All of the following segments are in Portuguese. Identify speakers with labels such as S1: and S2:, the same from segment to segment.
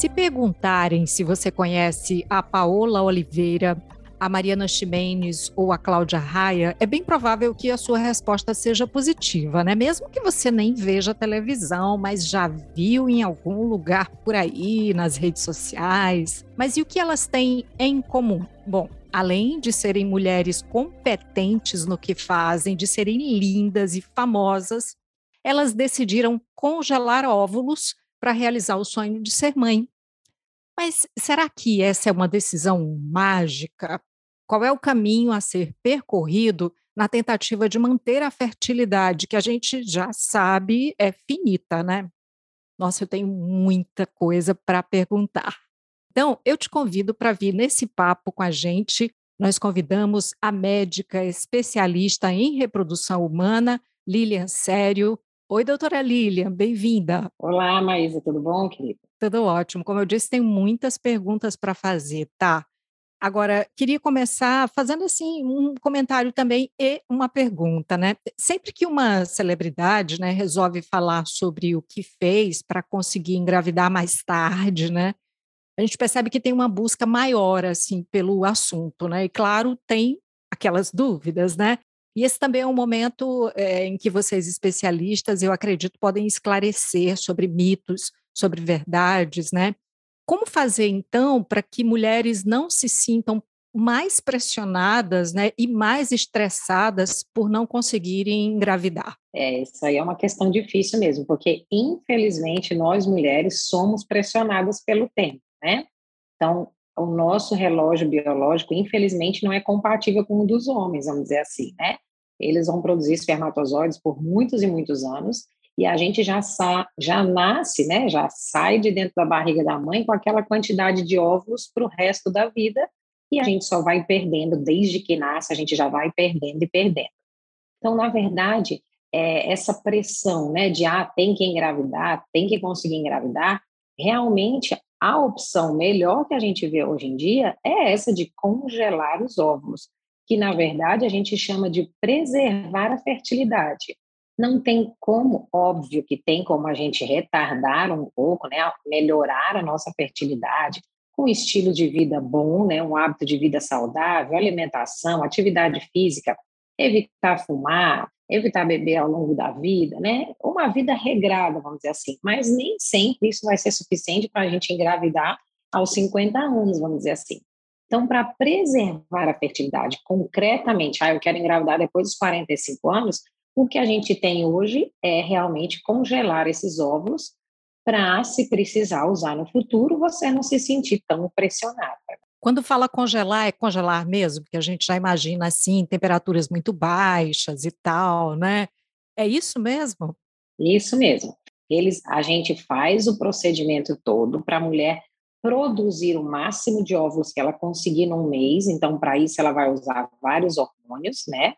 S1: Se perguntarem se você conhece a Paola Oliveira, a Mariana Ximenes ou a Cláudia Raia, é bem provável que a sua resposta seja positiva, né? Mesmo que você nem veja televisão, mas já viu em algum lugar por aí, nas redes sociais. Mas e o que elas têm em comum? Bom, além de serem mulheres competentes no que fazem, de serem lindas e famosas, elas decidiram congelar óvulos para realizar o sonho de ser mãe. Mas será que essa é uma decisão mágica? Qual é o caminho a ser percorrido na tentativa de manter a fertilidade, que a gente já sabe é finita, né? Nossa, eu tenho muita coisa para perguntar. Então, eu te convido para vir nesse papo com a gente. Nós convidamos a médica especialista em reprodução humana, Lilian Sério. Oi, doutora Lilian, bem-vinda.
S2: Olá, Maísa, tudo bom, querida?
S1: Tudo ótimo. Como eu disse, tem muitas perguntas para fazer, tá? Agora, queria começar fazendo assim um comentário também e uma pergunta, né? Sempre que uma celebridade, né, resolve falar sobre o que fez para conseguir engravidar mais tarde, né? A gente percebe que tem uma busca maior assim pelo assunto, né? E claro, tem aquelas dúvidas, né? E esse também é um momento é, em que vocês especialistas, eu acredito, podem esclarecer sobre mitos, sobre verdades, né? Como fazer, então, para que mulheres não se sintam mais pressionadas né, e mais estressadas por não conseguirem engravidar?
S2: É, isso aí é uma questão difícil mesmo, porque infelizmente nós mulheres somos pressionadas pelo tempo, né? Então, o nosso relógio biológico, infelizmente, não é compatível com o dos homens, vamos dizer assim, né? Eles vão produzir espermatozoides por muitos e muitos anos, e a gente já, sa já nasce, né, já sai de dentro da barriga da mãe com aquela quantidade de óvulos para o resto da vida, e a gente só vai perdendo, desde que nasce, a gente já vai perdendo e perdendo. Então, na verdade, é, essa pressão né, de, ah, tem que engravidar, tem que conseguir engravidar, realmente a opção melhor que a gente vê hoje em dia é essa de congelar os óvulos, que na verdade a gente chama de preservar a fertilidade. Não tem como, óbvio que tem como a gente retardar um pouco, né, melhorar a nossa fertilidade com estilo de vida bom, né, um hábito de vida saudável, alimentação, atividade física, evitar fumar, evitar beber ao longo da vida, né? Uma vida regrada, vamos dizer assim. Mas nem sempre isso vai ser suficiente para a gente engravidar aos 50 anos, vamos dizer assim. Então, para preservar a fertilidade concretamente, ah, eu quero engravidar depois dos 45 anos, o que a gente tem hoje é realmente congelar esses óvulos para, se precisar usar no futuro, você não se sentir tão pressionada.
S1: Quando fala congelar, é congelar mesmo, porque a gente já imagina assim, temperaturas muito baixas e tal, né? É isso mesmo?
S2: Isso mesmo. Eles, a gente faz o procedimento todo para a mulher produzir o máximo de óvulos que ela conseguir num mês. Então, para isso, ela vai usar vários hormônios, né?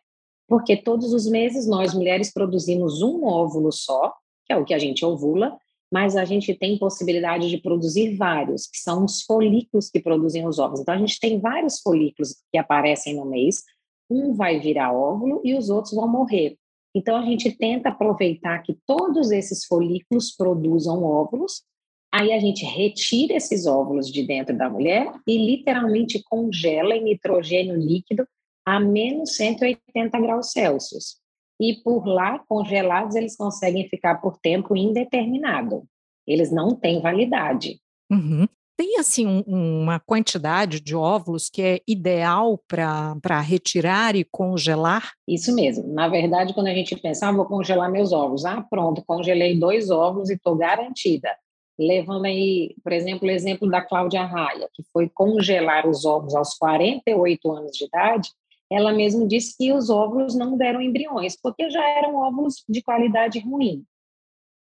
S2: porque todos os meses nós mulheres produzimos um óvulo só, que é o que a gente ovula, mas a gente tem possibilidade de produzir vários, que são os folículos que produzem os óvulos. Então a gente tem vários folículos que aparecem no mês, um vai virar óvulo e os outros vão morrer. Então a gente tenta aproveitar que todos esses folículos produzam óvulos, aí a gente retira esses óvulos de dentro da mulher e literalmente congela em nitrogênio líquido a menos 180 graus Celsius. E por lá, congelados, eles conseguem ficar por tempo indeterminado. Eles não têm validade.
S1: Uhum. Tem, assim, um, uma quantidade de óvulos que é ideal para retirar e congelar?
S2: Isso mesmo. Na verdade, quando a gente pensa, ah, vou congelar meus óvulos. Ah, pronto, congelei dois óvulos e estou garantida. Levando aí, por exemplo, o exemplo da Cláudia Raia, que foi congelar os óvulos aos 48 anos de idade, ela mesma disse que os óvulos não deram embriões, porque já eram óvulos de qualidade ruim.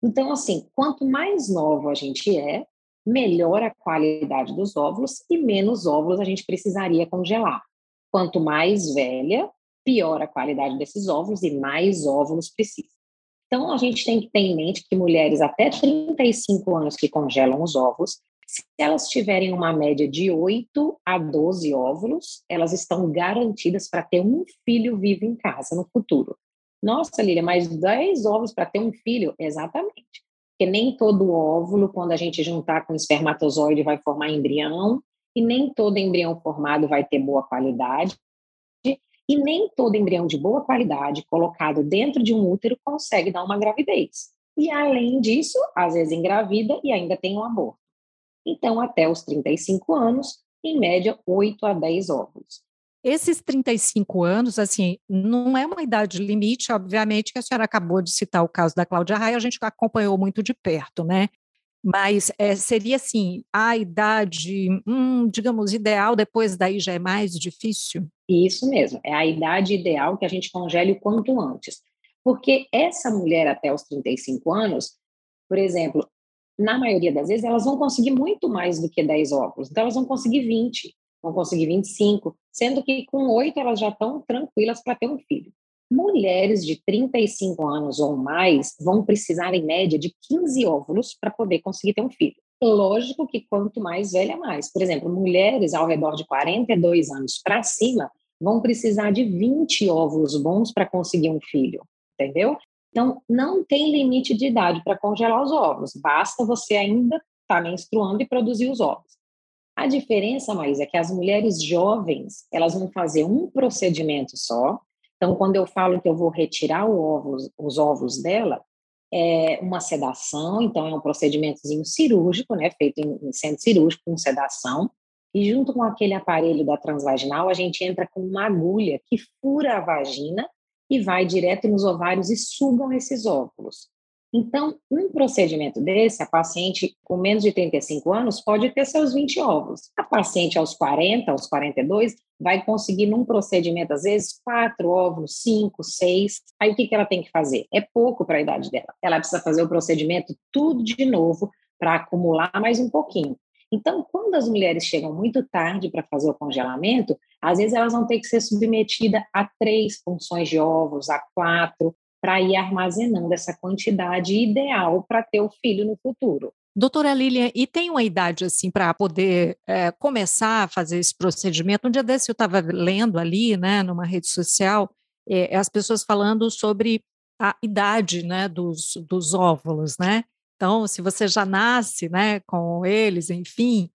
S2: Então, assim, quanto mais novo a gente é, melhor a qualidade dos óvulos e menos óvulos a gente precisaria congelar. Quanto mais velha, pior a qualidade desses óvulos e mais óvulos precisa. Então, a gente tem que ter em mente que mulheres até 35 anos que congelam os óvulos se elas tiverem uma média de 8 a 12 óvulos, elas estão garantidas para ter um filho vivo em casa no futuro. Nossa, Lília, mais 10 óvulos para ter um filho? Exatamente. porque nem todo óvulo, quando a gente juntar com espermatozoide, vai formar embrião, e nem todo embrião formado vai ter boa qualidade, e nem todo embrião de boa qualidade colocado dentro de um útero consegue dar uma gravidez. E além disso, às vezes engravida e ainda tem um aborto. Então, até os 35 anos, em média, 8 a 10 óvulos.
S1: Esses 35 anos, assim, não é uma idade limite, obviamente, que a senhora acabou de citar o caso da Cláudia Raia, a gente acompanhou muito de perto, né? Mas é, seria assim, a idade, hum, digamos, ideal, depois daí já é mais difícil?
S2: Isso mesmo, é a idade ideal que a gente congele o quanto antes. Porque essa mulher até os 35 anos, por exemplo, na maioria das vezes, elas vão conseguir muito mais do que 10 óvulos. Então, elas vão conseguir 20, vão conseguir 25, sendo que com 8 elas já estão tranquilas para ter um filho. Mulheres de 35 anos ou mais vão precisar, em média, de 15 óvulos para poder conseguir ter um filho. Lógico que quanto mais velha, mais. Por exemplo, mulheres ao redor de 42 anos para cima vão precisar de 20 óvulos bons para conseguir um filho, entendeu? Então, não tem limite de idade para congelar os óvulos, basta você ainda estar tá menstruando e produzir os óvulos. A diferença, mais é que as mulheres jovens, elas vão fazer um procedimento só, então, quando eu falo que eu vou retirar os óvulos dela, é uma sedação, então é um procedimentozinho cirúrgico, né, feito em, em centro cirúrgico com sedação, e junto com aquele aparelho da transvaginal, a gente entra com uma agulha que fura a vagina e vai direto nos ovários e sugam esses óvulos. Então, um procedimento desse, a paciente com menos de 35 anos pode ter seus 20 óvulos. A paciente aos 40, aos 42, vai conseguir num procedimento, às vezes, quatro óvulos, cinco, seis. Aí o que, que ela tem que fazer? É pouco para a idade dela. Ela precisa fazer o procedimento tudo de novo para acumular mais um pouquinho. Então, quando as mulheres chegam muito tarde para fazer o congelamento, às vezes elas vão ter que ser submetidas a três funções de ovos, a quatro, para ir armazenando essa quantidade ideal para ter o filho no futuro.
S1: Doutora Lilian, e tem uma idade assim para poder é, começar a fazer esse procedimento? Um dia desse eu estava lendo ali, né, numa rede social, é, as pessoas falando sobre a idade, né, dos, dos óvulos, né? Então, se você já nasce, né, com eles, enfim,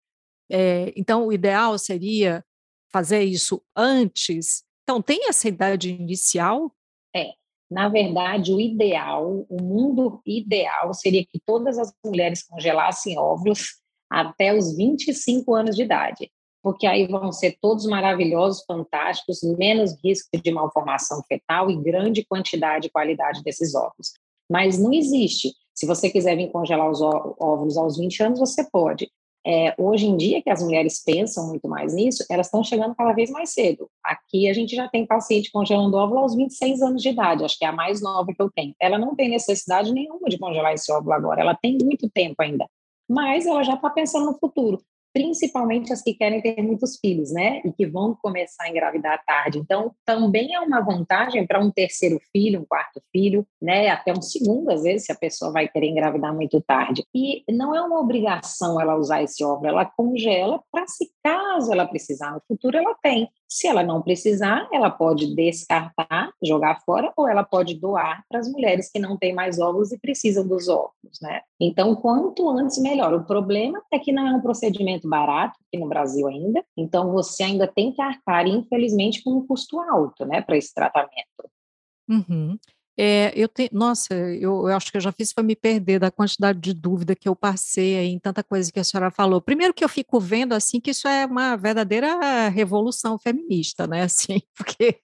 S1: é, então o ideal seria fazer isso antes. Então, tem essa idade inicial?
S2: É, na verdade, o ideal, o mundo ideal seria que todas as mulheres congelassem óvulos até os 25 anos de idade, porque aí vão ser todos maravilhosos, fantásticos, menos risco de malformação fetal e grande quantidade e qualidade desses óvulos. Mas não existe. Se você quiser vir congelar os óvulos aos 20 anos, você pode. É, hoje em dia, que as mulheres pensam muito mais nisso, elas estão chegando cada vez mais cedo. Aqui a gente já tem paciente congelando óvulo aos 26 anos de idade, acho que é a mais nova que eu tenho. Ela não tem necessidade nenhuma de congelar esse óvulo agora, ela tem muito tempo ainda, mas ela já está pensando no futuro principalmente as que querem ter muitos filhos, né? E que vão começar a engravidar tarde. Então, também é uma vantagem para um terceiro filho, um quarto filho, né? Até um segundo, às vezes, se a pessoa vai querer engravidar muito tarde. E não é uma obrigação ela usar esse óvulo, ela congela para se caso ela precisar no futuro, ela tem. Se ela não precisar, ela pode descartar, jogar fora, ou ela pode doar para as mulheres que não têm mais óvulos e precisam dos óvulos, né? Então, quanto antes, melhor. O problema é que não é um procedimento barato aqui no Brasil ainda, então você ainda tem que arcar, infelizmente, com um custo alto, né, para esse tratamento.
S1: Uhum. É, eu tenho, nossa, eu, eu, acho que eu já fiz para me perder da quantidade de dúvida que eu passei aí em tanta coisa que a senhora falou. Primeiro que eu fico vendo assim que isso é uma verdadeira revolução feminista, né? Assim, porque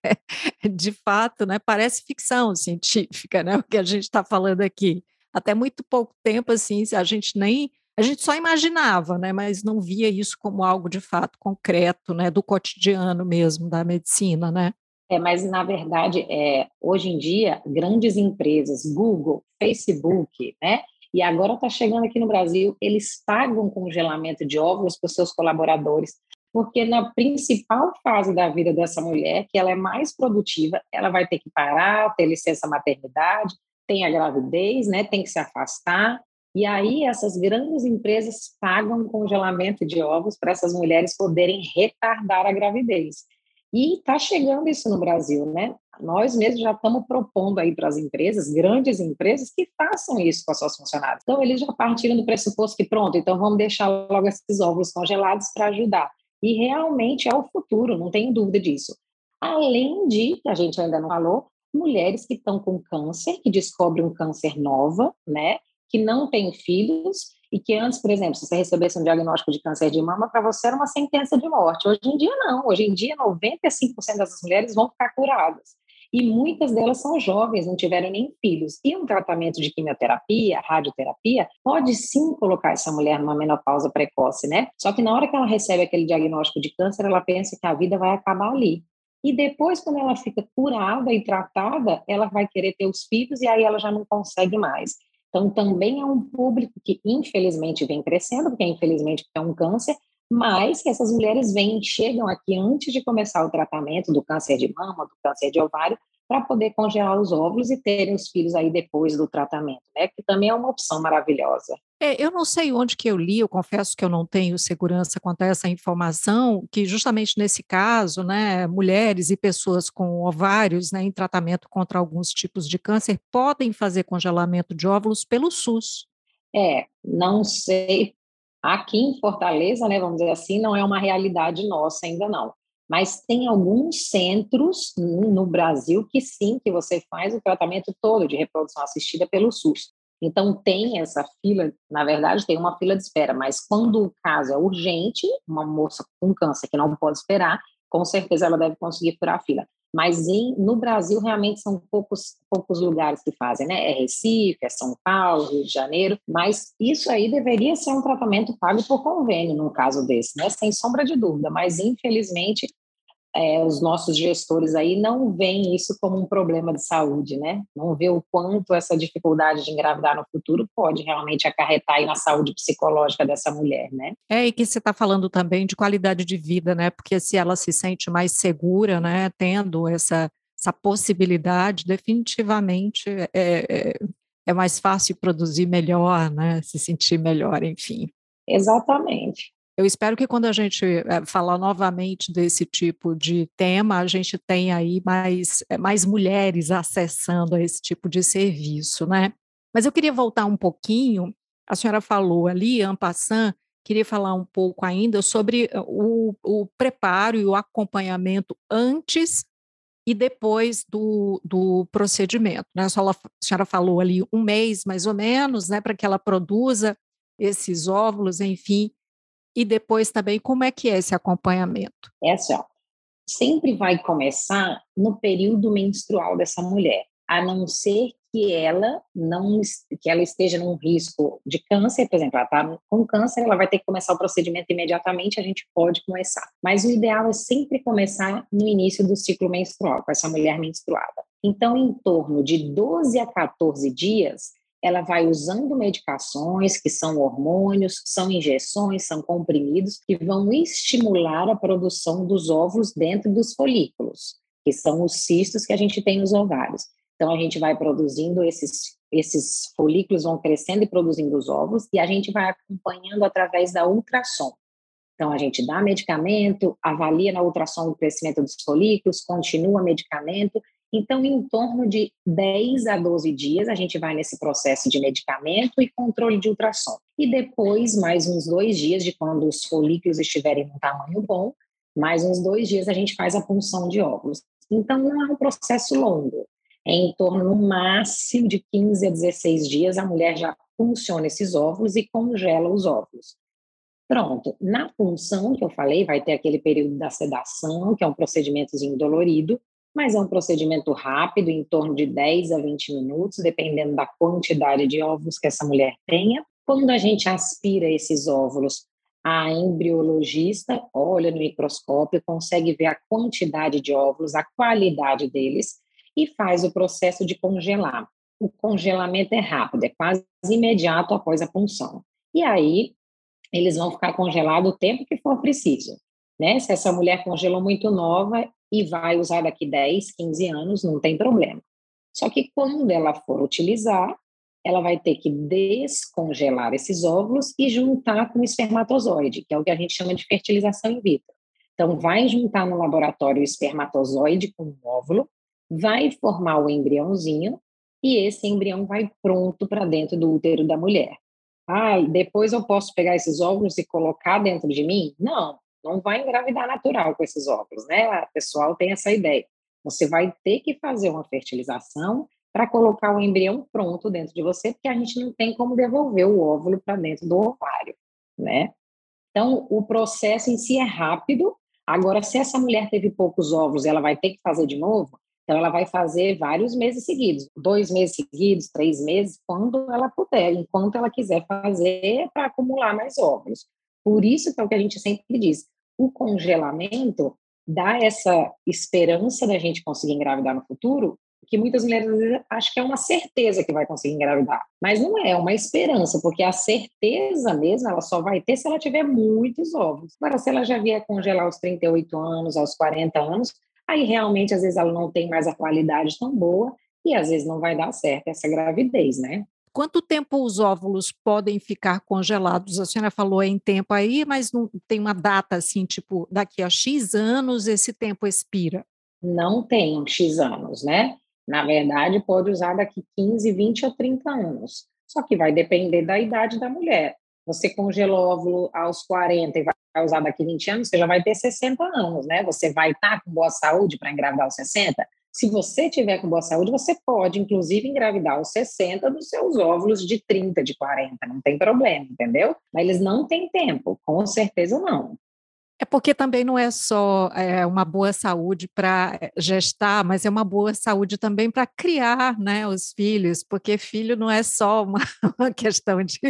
S1: de fato, né, parece ficção científica, né? O que a gente está falando aqui. Até muito pouco tempo, assim, a gente nem a gente só imaginava, né, mas não via isso como algo de fato concreto, né, do cotidiano mesmo da medicina, né?
S2: É, mas, na verdade, é, hoje em dia, grandes empresas, Google, Facebook, né? E agora está chegando aqui no Brasil, eles pagam congelamento de óvulos para os seus colaboradores, porque na principal fase da vida dessa mulher, que ela é mais produtiva, ela vai ter que parar, ter licença maternidade, tem a gravidez, né? Tem que se afastar. E aí essas grandes empresas pagam congelamento de óvulos para essas mulheres poderem retardar a gravidez. E está chegando isso no Brasil, né? Nós mesmos já estamos propondo aí para as empresas, grandes empresas, que façam isso com as suas funcionárias. Então, eles já partiram do pressuposto que, pronto, então vamos deixar logo esses óvulos congelados para ajudar. E realmente é o futuro, não tenho dúvida disso. Além de, que a gente ainda não falou, mulheres que estão com câncer, que descobrem um câncer nova, né? Que não têm filhos e que antes, por exemplo, se você recebesse um diagnóstico de câncer de mama, para você era uma sentença de morte. Hoje em dia, não. Hoje em dia, 95% dessas mulheres vão ficar curadas. E muitas delas são jovens, não tiveram nem filhos. E um tratamento de quimioterapia, radioterapia, pode sim colocar essa mulher numa menopausa precoce, né? Só que na hora que ela recebe aquele diagnóstico de câncer, ela pensa que a vida vai acabar ali. E depois, quando ela fica curada e tratada, ela vai querer ter os filhos e aí ela já não consegue mais. Então, também é um público que, infelizmente, vem crescendo, porque, infelizmente, é um câncer, mas que essas mulheres vêm, chegam aqui antes de começar o tratamento do câncer de mama, do câncer de ovário, para poder congelar os óvulos e terem os filhos aí depois do tratamento, né? Que também é uma opção maravilhosa.
S1: É, eu não sei onde que eu li, eu confesso que eu não tenho segurança quanto a essa informação, que justamente nesse caso, né, mulheres e pessoas com ovários, né, em tratamento contra alguns tipos de câncer, podem fazer congelamento de óvulos pelo SUS.
S2: É, não sei. Aqui em Fortaleza, né, vamos dizer assim, não é uma realidade nossa ainda não. Mas tem alguns centros no Brasil que sim, que você faz o tratamento todo de reprodução assistida pelo SUS. Então, tem essa fila, na verdade, tem uma fila de espera, mas quando o caso é urgente, uma moça com câncer que não pode esperar, com certeza ela deve conseguir furar a fila. Mas em, no Brasil, realmente são poucos, poucos lugares que fazem, né? É Recife, é São Paulo, Rio de Janeiro, mas isso aí deveria ser um tratamento pago por convênio, num caso desse, né? Sem sombra de dúvida, mas infelizmente é, os nossos gestores aí não veem isso como um problema de saúde, né? Não vê o quanto essa dificuldade de engravidar no futuro pode realmente acarretar aí na saúde psicológica dessa mulher, né?
S1: É, e que você está falando também de qualidade de vida, né? Porque se ela se sente mais segura, né, tendo essa, essa possibilidade, definitivamente é, é, é mais fácil produzir melhor, né? Se sentir melhor, enfim.
S2: Exatamente.
S1: Eu espero que quando a gente é, falar novamente desse tipo de tema, a gente tenha aí mais, é, mais mulheres acessando a esse tipo de serviço, né? Mas eu queria voltar um pouquinho, a senhora falou ali, Ampassan, queria falar um pouco ainda sobre o, o preparo e o acompanhamento antes e depois do, do procedimento. Né? A senhora falou ali um mês, mais ou menos, né, para que ela produza esses óvulos, enfim, e depois também como é que é esse acompanhamento?
S2: É assim, ó, sempre vai começar no período menstrual dessa mulher, a não ser que ela não que ela esteja num risco de câncer, por exemplo, ela está com câncer, ela vai ter que começar o procedimento imediatamente, a gente pode começar. Mas o ideal é sempre começar no início do ciclo menstrual, com essa mulher menstruada. Então, em torno de 12 a 14 dias, ela vai usando medicações que são hormônios, são injeções, são comprimidos que vão estimular a produção dos óvulos dentro dos folículos, que são os cistos que a gente tem nos ovários. Então a gente vai produzindo esses esses folículos vão crescendo e produzindo os óvulos e a gente vai acompanhando através da ultrassom. Então a gente dá medicamento, avalia na ultrassom o crescimento dos folículos, continua medicamento então, em torno de 10 a 12 dias, a gente vai nesse processo de medicamento e controle de ultrassom. E depois, mais uns dois dias, de quando os folículos estiverem num tamanho bom, mais uns dois dias a gente faz a punção de óvulos. Então, não é um processo longo. É em torno, no máximo, de 15 a 16 dias, a mulher já funciona esses óvulos e congela os óvulos. Pronto. Na punção, que eu falei, vai ter aquele período da sedação, que é um procedimentozinho dolorido, mas é um procedimento rápido, em torno de 10 a 20 minutos, dependendo da quantidade de óvulos que essa mulher tenha. Quando a gente aspira esses óvulos, a embriologista olha no microscópio, consegue ver a quantidade de óvulos, a qualidade deles e faz o processo de congelar. O congelamento é rápido, é quase imediato após a punção. E aí, eles vão ficar congelados o tempo que for preciso. Né? Se essa mulher congelou muito nova, e vai usar daqui 10, 15 anos, não tem problema. Só que quando ela for utilizar, ela vai ter que descongelar esses óvulos e juntar com o espermatozoide, que é o que a gente chama de fertilização in vitro. Então, vai juntar no laboratório o espermatozoide com o óvulo, vai formar o embriãozinho e esse embrião vai pronto para dentro do útero da mulher. Ah, depois eu posso pegar esses óvulos e colocar dentro de mim? Não, não vai engravidar natural com esses óvulos, né? O pessoal tem essa ideia. Você vai ter que fazer uma fertilização para colocar o embrião pronto dentro de você, porque a gente não tem como devolver o óvulo para dentro do ovário, né? Então, o processo em si é rápido. Agora, se essa mulher teve poucos óvulos, ela vai ter que fazer de novo, então ela vai fazer vários meses seguidos, dois meses seguidos, três meses, quando ela puder, enquanto ela quiser fazer para acumular mais óvulos. Por isso que é o que a gente sempre diz, o congelamento dá essa esperança da gente conseguir engravidar no futuro, que muitas mulheres acham que é uma certeza que vai conseguir engravidar, mas não é, é uma esperança, porque a certeza mesmo ela só vai ter se ela tiver muitos ovos. Agora, se ela já vier congelar aos 38 anos, aos 40 anos, aí realmente às vezes ela não tem mais a qualidade tão boa e às vezes não vai dar certo essa gravidez, né?
S1: Quanto tempo os óvulos podem ficar congelados? A senhora falou em tempo aí, mas não tem uma data assim, tipo, daqui a X anos esse tempo expira?
S2: Não tem X anos, né? Na verdade, pode usar daqui 15, 20 ou 30 anos. Só que vai depender da idade da mulher. Você congelou óvulo aos 40 e vai usar daqui 20 anos, você já vai ter 60 anos, né? Você vai estar com boa saúde para engravidar aos 60? Se você tiver com boa saúde, você pode, inclusive, engravidar aos 60 dos seus óvulos de 30, de 40, não tem problema, entendeu? Mas eles não têm tempo, com certeza não.
S1: É porque também não é só é, uma boa saúde para eh, gestar, mas é uma boa saúde também para criar né, os filhos, porque filho não é só uma, uma questão de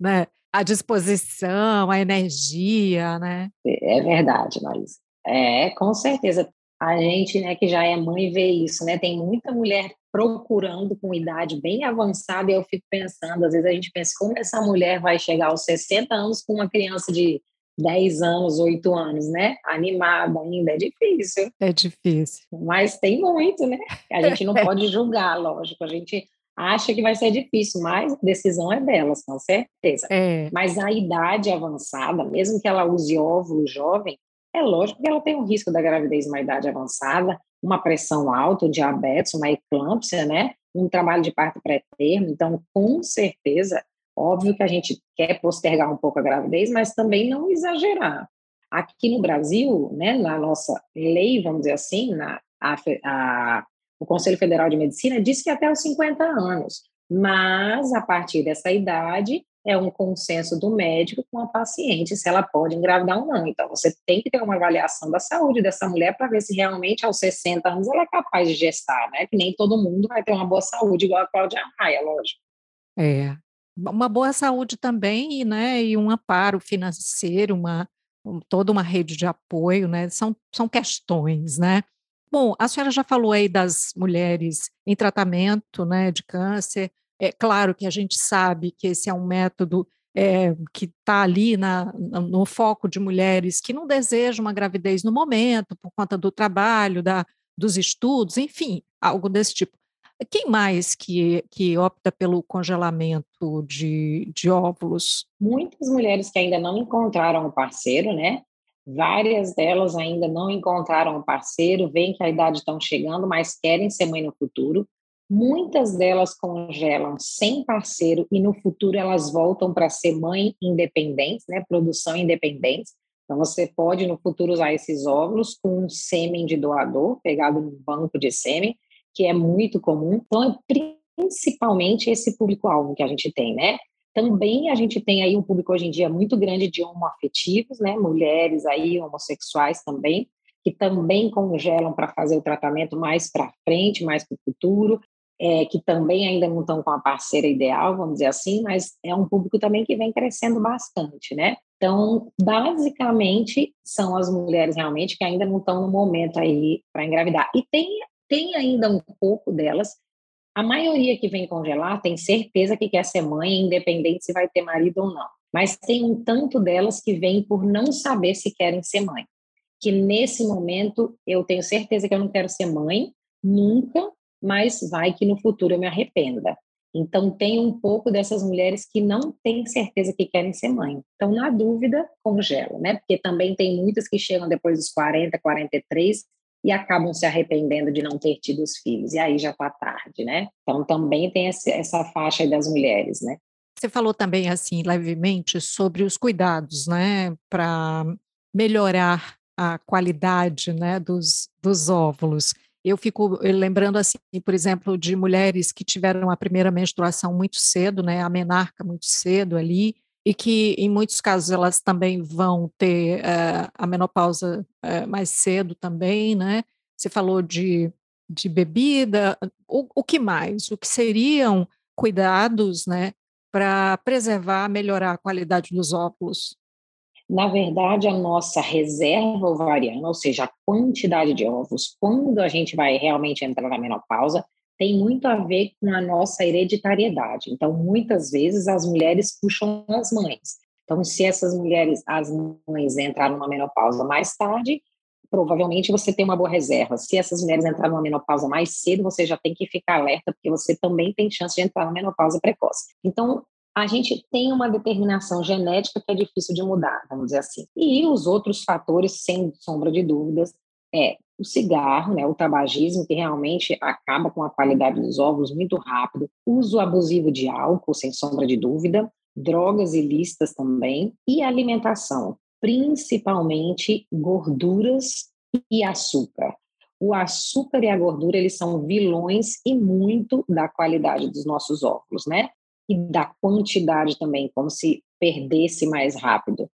S1: né, a disposição, a energia, né?
S2: É verdade, Marisa. É, com certeza a gente, né, que já é mãe, vê isso, né? Tem muita mulher procurando com idade bem avançada e eu fico pensando, às vezes a gente pensa como essa mulher vai chegar aos 60 anos com uma criança de 10 anos, 8 anos, né? Animada ainda, é difícil.
S1: É difícil.
S2: Mas tem muito, né? A gente não pode julgar, lógico. A gente acha que vai ser difícil, mas a decisão é delas, com certeza.
S1: É.
S2: Mas a idade avançada, mesmo que ela use óvulo jovem, é lógico que ela tem um risco da gravidez uma idade avançada, uma pressão alta, diabetes, uma eclâmpsia, né? Um trabalho de parto pré-termo. Então, com certeza, óbvio que a gente quer postergar um pouco a gravidez, mas também não exagerar. Aqui no Brasil, né, na nossa lei, vamos dizer assim, na, a, a, o Conselho Federal de Medicina diz que até os 50 anos, mas a partir dessa idade é um consenso do médico com a paciente se ela pode engravidar ou não. Então, você tem que ter uma avaliação da saúde dessa mulher para ver se realmente aos 60 anos ela é capaz de gestar, né? Que nem todo mundo vai ter uma boa saúde igual a Cláudia Raia, lógico.
S1: É, uma boa saúde também, né? E um amparo financeiro, uma toda uma rede de apoio, né? São, são questões, né? Bom, a senhora já falou aí das mulheres em tratamento, né, de câncer. É claro que a gente sabe que esse é um método é, que está ali na, no foco de mulheres que não desejam uma gravidez no momento, por conta do trabalho, da, dos estudos, enfim, algo desse tipo. Quem mais que, que opta pelo congelamento de, de óvulos?
S2: Muitas mulheres que ainda não encontraram um parceiro, né? Várias delas ainda não encontraram um parceiro, veem que a idade estão chegando, mas querem ser mãe no futuro. Muitas delas congelam sem parceiro e no futuro elas voltam para ser mãe independente, né? Produção independente. Então você pode no futuro usar esses óvulos com um sêmen de doador pegado no banco de sêmen, que é muito comum. Então é principalmente esse público-alvo que a gente tem, né? Também a gente tem aí um público hoje em dia muito grande de homoafetivos, né? Mulheres aí homossexuais também, que também congelam para fazer o tratamento mais para frente, mais para o futuro é, que também ainda não estão com a parceira ideal, vamos dizer assim, mas é um público também que vem crescendo bastante, né? Então, basicamente, são as mulheres realmente que ainda não estão no momento aí para engravidar. E tem, tem ainda um pouco delas, a maioria que vem congelar tem certeza que quer ser mãe, independente se vai ter marido ou não. Mas tem um tanto delas que vêm por não saber se querem ser mãe. Que nesse momento eu tenho certeza que eu não quero ser mãe, nunca, mas vai que no futuro eu me arrependa. Então, tem um pouco dessas mulheres que não têm certeza que querem ser mãe. Então, na dúvida, congela, né? Porque também tem muitas que chegam depois dos 40, 43 e acabam se arrependendo de não ter tido os filhos. E aí já está tarde, né? Então, também tem essa faixa das mulheres, né?
S1: Você falou também, assim, levemente, sobre os cuidados, né? Para melhorar a qualidade né, dos, dos óvulos. Eu fico lembrando, assim, por exemplo, de mulheres que tiveram a primeira menstruação muito cedo, né, a menarca muito cedo ali, e que em muitos casos elas também vão ter uh, a menopausa uh, mais cedo também, né? Você falou de, de bebida, o, o que mais? O que seriam cuidados, né, para preservar, melhorar a qualidade dos óvulos?
S2: Na verdade, a nossa reserva ovariana, ou seja, a quantidade de ovos, quando a gente vai realmente entrar na menopausa, tem muito a ver com a nossa hereditariedade. Então, muitas vezes as mulheres puxam as mães. Então, se essas mulheres, as mães entraram numa menopausa mais tarde, provavelmente você tem uma boa reserva. Se essas mulheres entraram numa menopausa mais cedo, você já tem que ficar alerta, porque você também tem chance de entrar na menopausa precoce. Então, a gente tem uma determinação genética que é difícil de mudar, vamos dizer assim. E os outros fatores, sem sombra de dúvidas, é o cigarro, né, o tabagismo, que realmente acaba com a qualidade dos ovos muito rápido, uso abusivo de álcool, sem sombra de dúvida, drogas ilícitas também, e alimentação, principalmente gorduras e açúcar. O açúcar e a gordura, eles são vilões e muito da qualidade dos nossos óvulos, né? E da quantidade também, como se perdesse mais rápido.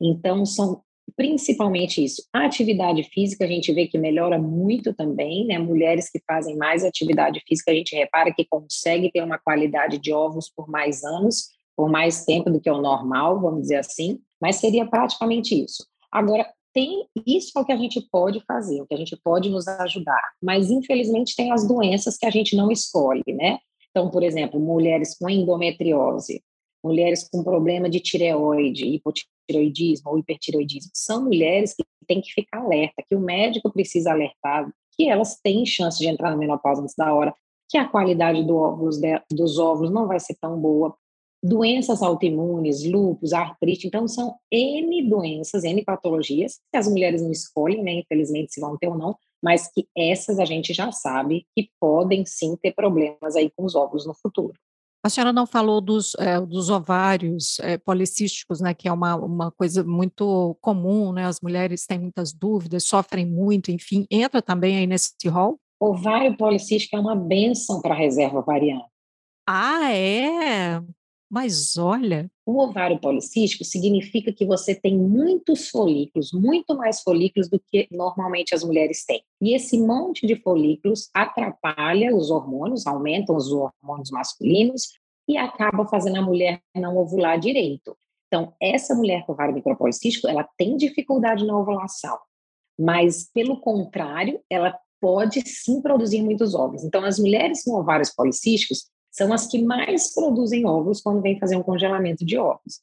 S2: Então, são principalmente isso. A atividade física, a gente vê que melhora muito também, né? Mulheres que fazem mais atividade física, a gente repara que consegue ter uma qualidade de ovos por mais anos, por mais tempo do que o normal, vamos dizer assim, mas seria praticamente isso. Agora, tem isso é o que a gente pode fazer, o que a gente pode nos ajudar, mas infelizmente tem as doenças que a gente não escolhe, né? Então, por exemplo, mulheres com endometriose, mulheres com problema de tireoide, hipotireoidismo ou hipertireoidismo, são mulheres que têm que ficar alerta, que o médico precisa alertar que elas têm chance de entrar na menopausa antes da hora, que a qualidade do óvulos de, dos óvulos não vai ser tão boa. Doenças autoimunes, lúpus, artrite, então são N doenças, N patologias que as mulheres não escolhem, né, infelizmente, se vão ter ou não, mas que essas a gente já sabe que podem sim ter problemas aí com os óvulos no futuro.
S1: A senhora não falou dos, é, dos ovários é, policísticos, né, que é uma, uma coisa muito comum, né, as mulheres têm muitas dúvidas, sofrem muito, enfim, entra também aí nesse rol?
S2: Ovário policístico é uma benção para a reserva ovariana.
S1: Ah, é? Mas olha.
S2: O ovário policístico significa que você tem muitos folículos, muito mais folículos do que normalmente as mulheres têm. E esse monte de folículos atrapalha os hormônios, aumentam os hormônios masculinos e acaba fazendo a mulher não ovular direito. Então, essa mulher com ovário micropolicístico, ela tem dificuldade na ovulação, mas, pelo contrário, ela pode sim produzir muitos ovos. Então, as mulheres com ovários policísticos, são as que mais produzem ovos quando vem fazer um congelamento de ovos.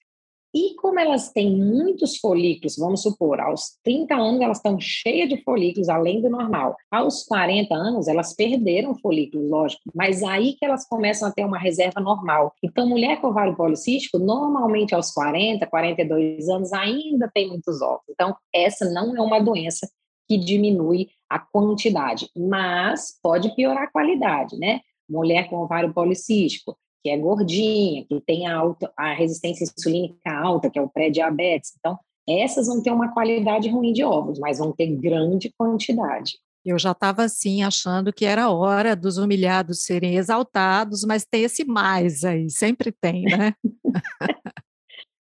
S2: E como elas têm muitos folículos, vamos supor, aos 30 anos elas estão cheias de folículos, além do normal. Aos 40 anos, elas perderam folículos, lógico, mas aí que elas começam a ter uma reserva normal. Então, mulher com ovário policístico, normalmente aos 40, 42 anos, ainda tem muitos ovos. Então, essa não é uma doença que diminui a quantidade, mas pode piorar a qualidade, né? Mulher com ovário policístico, que é gordinha, que tem a, alta, a resistência insulínica alta, que é o pré-diabetes. Então, essas vão ter uma qualidade ruim de ovos, mas vão ter grande quantidade.
S1: Eu já estava assim achando que era hora dos humilhados serem exaltados, mas tem esse mais aí, sempre tem, né?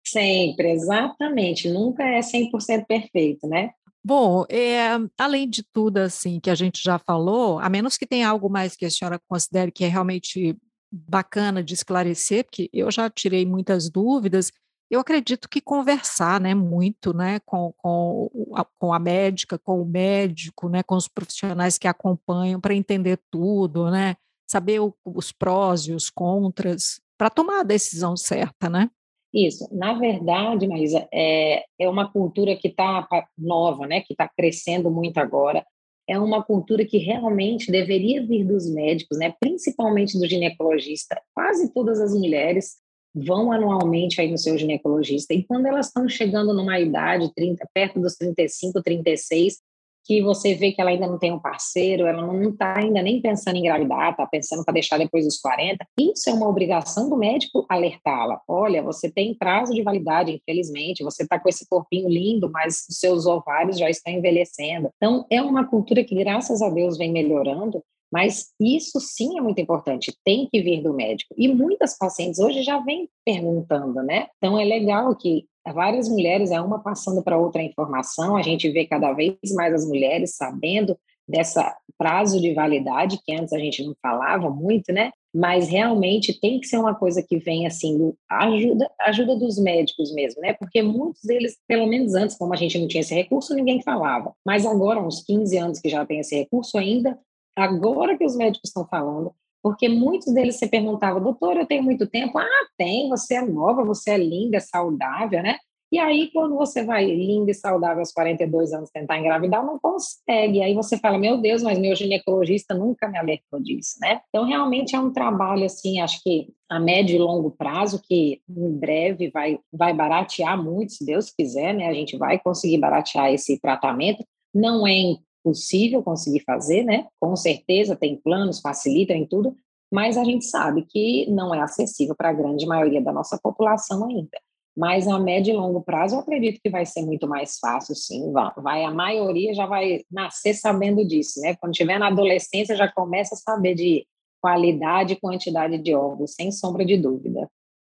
S2: sempre, exatamente. Nunca é 100% perfeito, né?
S1: Bom, é, além de tudo assim que a gente já falou, a menos que tenha algo mais que a senhora considere que é realmente bacana de esclarecer, porque eu já tirei muitas dúvidas, eu acredito que conversar, né, muito, né, com, com, a, com a médica, com o médico, né, com os profissionais que acompanham para entender tudo, né, saber o, os prós e os contras, para tomar a decisão certa, né?
S2: Isso. Na verdade, Marisa, é, é uma cultura que está nova, né? Que está crescendo muito agora. é uma cultura que realmente deveria vir dos médicos, né? principalmente do ginecologista. Quase todas as mulheres vão anualmente aí no seu ginecologista, e quando elas estão chegando numa idade 30, perto dos 35, 36, que você vê que ela ainda não tem um parceiro, ela não está ainda nem pensando em engravidar, está pensando para deixar depois dos 40. Isso é uma obrigação do médico alertá-la. Olha, você tem prazo de validade, infelizmente, você está com esse corpinho lindo, mas os seus ovários já estão envelhecendo. Então, é uma cultura que, graças a Deus, vem melhorando, mas isso sim é muito importante, tem que vir do médico. E muitas pacientes hoje já vêm perguntando, né? Então é legal que várias mulheres, é uma passando para outra informação, a gente vê cada vez mais as mulheres sabendo dessa prazo de validade, que antes a gente não falava muito, né? Mas realmente tem que ser uma coisa que vem assim, do, ajuda, ajuda dos médicos mesmo, né? Porque muitos deles, pelo menos antes, como a gente não tinha esse recurso, ninguém falava. Mas agora, uns 15 anos que já tem esse recurso ainda, agora que os médicos estão falando, porque muitos deles se perguntavam, doutor, eu tenho muito tempo? Ah, tem, você é nova, você é linda, é saudável, né? E aí, quando você vai linda e saudável aos 42 anos tentar engravidar, não consegue. Aí você fala, meu Deus, mas meu ginecologista nunca me alertou disso, né? Então, realmente é um trabalho, assim, acho que a médio e longo prazo, que em breve vai, vai baratear muito, se Deus quiser, né? A gente vai conseguir baratear esse tratamento. Não é possível conseguir fazer, né? Com certeza tem planos, facilitam em tudo, mas a gente sabe que não é acessível para a grande maioria da nossa população ainda. Mas a médio e longo prazo, eu acredito que vai ser muito mais fácil, sim. Vai, a maioria já vai nascer sabendo disso, né? Quando tiver na adolescência, já começa a saber de qualidade e quantidade de ovos, sem sombra de dúvida.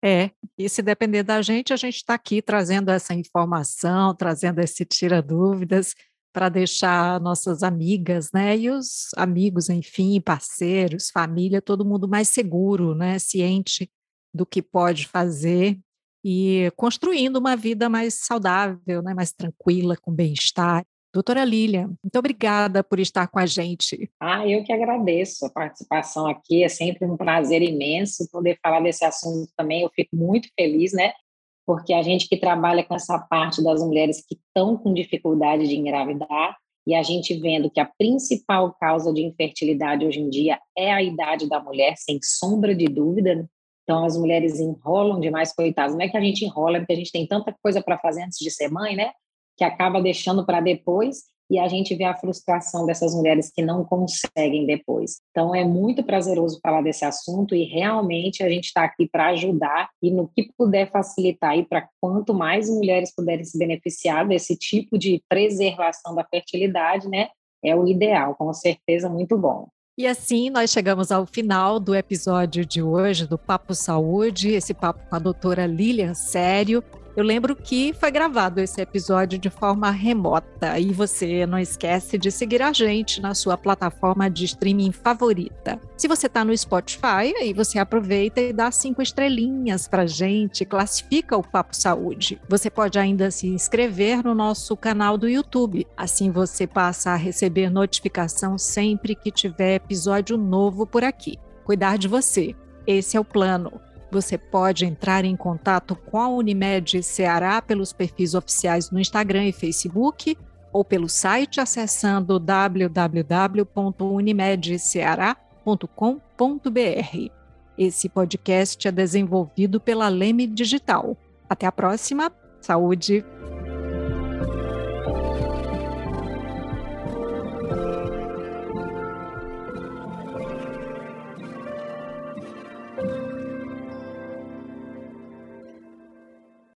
S1: É, e se depender da gente, a gente está aqui trazendo essa informação, trazendo esse tira-dúvidas para deixar nossas amigas, né, e os amigos, enfim, parceiros, família, todo mundo mais seguro, né, ciente do que pode fazer e construindo uma vida mais saudável, né, mais tranquila, com bem-estar. Doutora Lília, muito obrigada por estar com a gente.
S2: Ah, eu que agradeço a participação aqui, é sempre um prazer imenso poder falar desse assunto também, eu fico muito feliz, né, porque a gente que trabalha com essa parte das mulheres que estão com dificuldade de engravidar, e a gente vendo que a principal causa de infertilidade hoje em dia é a idade da mulher, sem sombra de dúvida. Né? Então, as mulheres enrolam demais, coitadas. Não é que a gente enrola, é porque a gente tem tanta coisa para fazer antes de ser mãe, né? Que acaba deixando para depois e a gente vê a frustração dessas mulheres que não conseguem depois. Então, é muito prazeroso falar desse assunto e realmente a gente está aqui para ajudar e no que puder facilitar e para quanto mais mulheres puderem se beneficiar desse tipo de preservação da fertilidade, né? É o ideal, com certeza muito bom.
S1: E assim nós chegamos ao final do episódio de hoje do Papo Saúde, esse papo com a doutora Lilian Sério. Eu lembro que foi gravado esse episódio de forma remota e você não esquece de seguir a gente na sua plataforma de streaming favorita. Se você está no Spotify, aí você aproveita e dá cinco estrelinhas para gente, classifica o Papo Saúde. Você pode ainda se inscrever no nosso canal do YouTube, assim você passa a receber notificação sempre que tiver episódio novo por aqui. Cuidar de você. Esse é o plano. Você pode entrar em contato com a Unimed Ceará pelos perfis oficiais no Instagram e Facebook ou pelo site acessando www.unimedceará.com.br. Esse podcast é desenvolvido pela Leme Digital. Até a próxima. Saúde!